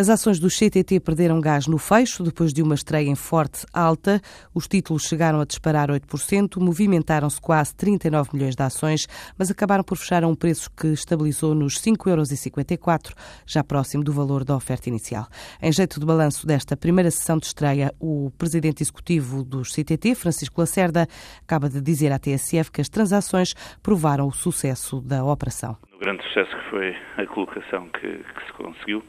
As ações do CTT perderam gás no fecho depois de uma estreia em forte alta. Os títulos chegaram a disparar 8%, movimentaram-se quase 39 milhões de ações, mas acabaram por fechar a um preço que estabilizou nos 5,54 euros, já próximo do valor da oferta inicial. Em jeito de balanço desta primeira sessão de estreia, o presidente executivo dos CTT, Francisco Lacerda, acaba de dizer à TSF que as transações provaram o sucesso da operação. O grande sucesso que foi a colocação que, que se conseguiu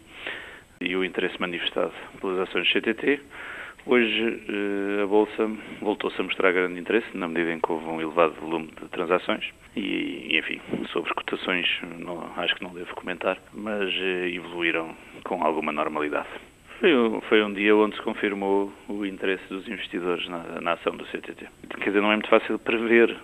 e o interesse manifestado pelas ações do CTT. Hoje eh, a Bolsa voltou-se a mostrar grande interesse, na medida em que houve um elevado volume de transações. E, enfim, sobre cotações não, acho que não devo comentar, mas eh, evoluíram com alguma normalidade. Foi um, foi um dia onde se confirmou o interesse dos investidores na, na ação do CTT. Quer dizer, não é muito fácil prever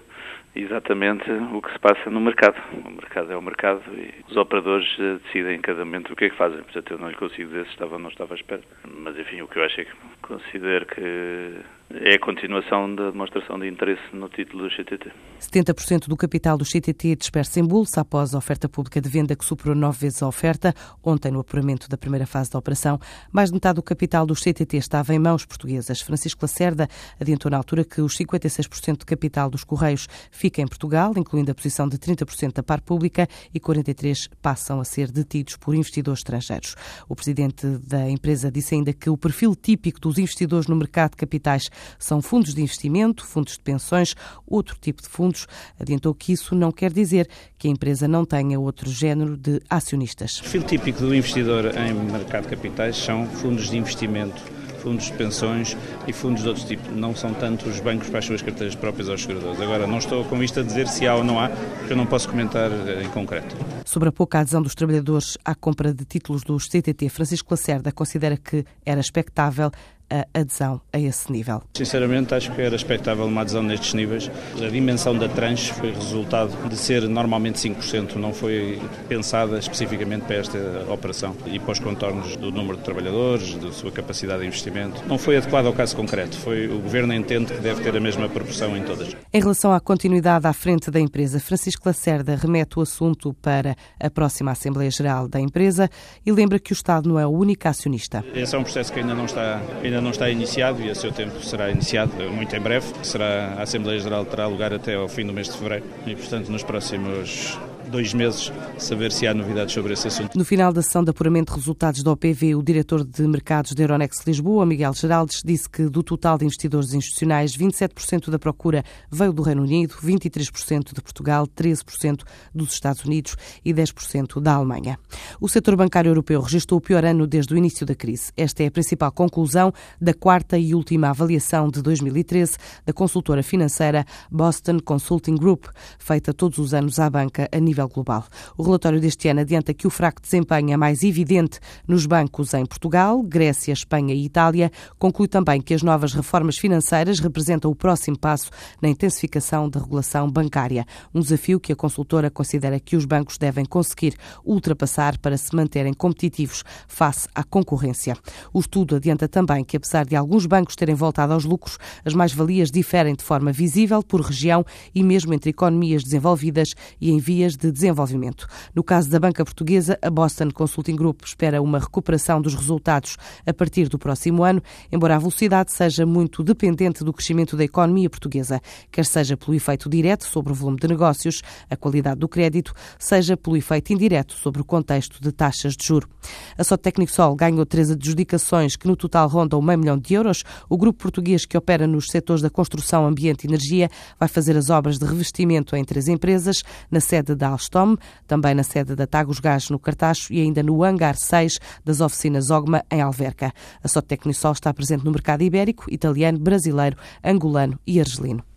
exatamente o que se passa no mercado. O mercado é o mercado e os operadores eh, decidem em cada momento o que é que fazem. Portanto, eu não lhe consigo dizer se estava ou não estava à espera. Mas, enfim, o que eu acho é que considero que é a continuação da demonstração de interesse no título do CTT. 70% do capital do CTT disperso em bolsa após a oferta pública de venda que superou nove vezes a oferta. Ontem, no apuramento da primeira fase da operação, mais de metade do capital do CTT estava em mãos portuguesas. Francisco Lacerda adiantou na altura que os 56% de capital dos Correios fica em Portugal, incluindo a posição de 30% da par pública e 43% passam a ser detidos por investidores estrangeiros. O presidente da empresa disse ainda que o perfil típico dos investidores no mercado de capitais são fundos de investimento, fundos de pensões, outro tipo de fundos. Adiantou que isso não quer dizer que a empresa não tenha outro género de acionistas. O perfil típico do investidor em mercado de capitais são fundos de investimento fundos de pensões e fundos de outros tipos. Não são tanto os bancos para as suas carteiras próprias aos seguradores. Agora, não estou com isto a dizer se há ou não há, porque eu não posso comentar eh, em concreto. Sobre a pouca adesão dos trabalhadores à compra de títulos dos CTT, Francisco Lacerda considera que era expectável a adesão a esse nível? Sinceramente, acho que era expectável uma adesão nestes níveis. A dimensão da tranche foi resultado de ser normalmente 5%, não foi pensada especificamente para esta operação e para os contornos do número de trabalhadores, da sua capacidade de investimento. Não foi adequado ao caso concreto. Foi, o Governo entende que deve ter a mesma proporção em todas. Em relação à continuidade à frente da empresa, Francisco Lacerda remete o assunto para a próxima Assembleia Geral da empresa e lembra que o Estado não é o único acionista. Esse é um processo que ainda não está, ainda ainda não está iniciado e a seu tempo será iniciado muito em breve. Será, a Assembleia Geral terá lugar até ao fim do mês de fevereiro e, portanto, nos próximos dois meses saber se há novidades sobre esse assunto. No final da sessão de apuramento de resultados da OPV, o diretor de mercados da Euronext Lisboa, Miguel Geraldes, disse que do total de investidores institucionais, 27% da procura veio do Reino Unido, 23% de Portugal, 13% dos Estados Unidos e 10% da Alemanha. O setor bancário europeu registrou o pior ano desde o início da crise. Esta é a principal conclusão da quarta e última avaliação de 2013 da consultora financeira Boston Consulting Group, feita todos os anos à banca a nível nível global. O relatório deste ano adianta que o fraco desempenho é mais evidente nos bancos em Portugal, Grécia, Espanha e Itália. Conclui também que as novas reformas financeiras representam o próximo passo na intensificação da regulação bancária, um desafio que a consultora considera que os bancos devem conseguir ultrapassar para se manterem competitivos face à concorrência. O estudo adianta também que, apesar de alguns bancos terem voltado aos lucros, as mais-valias diferem de forma visível por região e mesmo entre economias desenvolvidas e em vias de de desenvolvimento. No caso da banca portuguesa, a Boston Consulting Group espera uma recuperação dos resultados a partir do próximo ano, embora a velocidade seja muito dependente do crescimento da economia portuguesa, quer seja pelo efeito direto sobre o volume de negócios, a qualidade do crédito, seja pelo efeito indireto sobre o contexto de taxas de juro. A Sotecnic Sol ganhou três adjudicações que no total rondam meio milhão de euros. O grupo português que opera nos setores da construção, ambiente e energia vai fazer as obras de revestimento em três empresas, na sede da Alstom, também na sede da Tagus Gás no Cartacho e ainda no hangar 6 das oficinas Ogma em Alverca. A Sotecnisol está presente no mercado ibérico, italiano, brasileiro, angolano e argelino.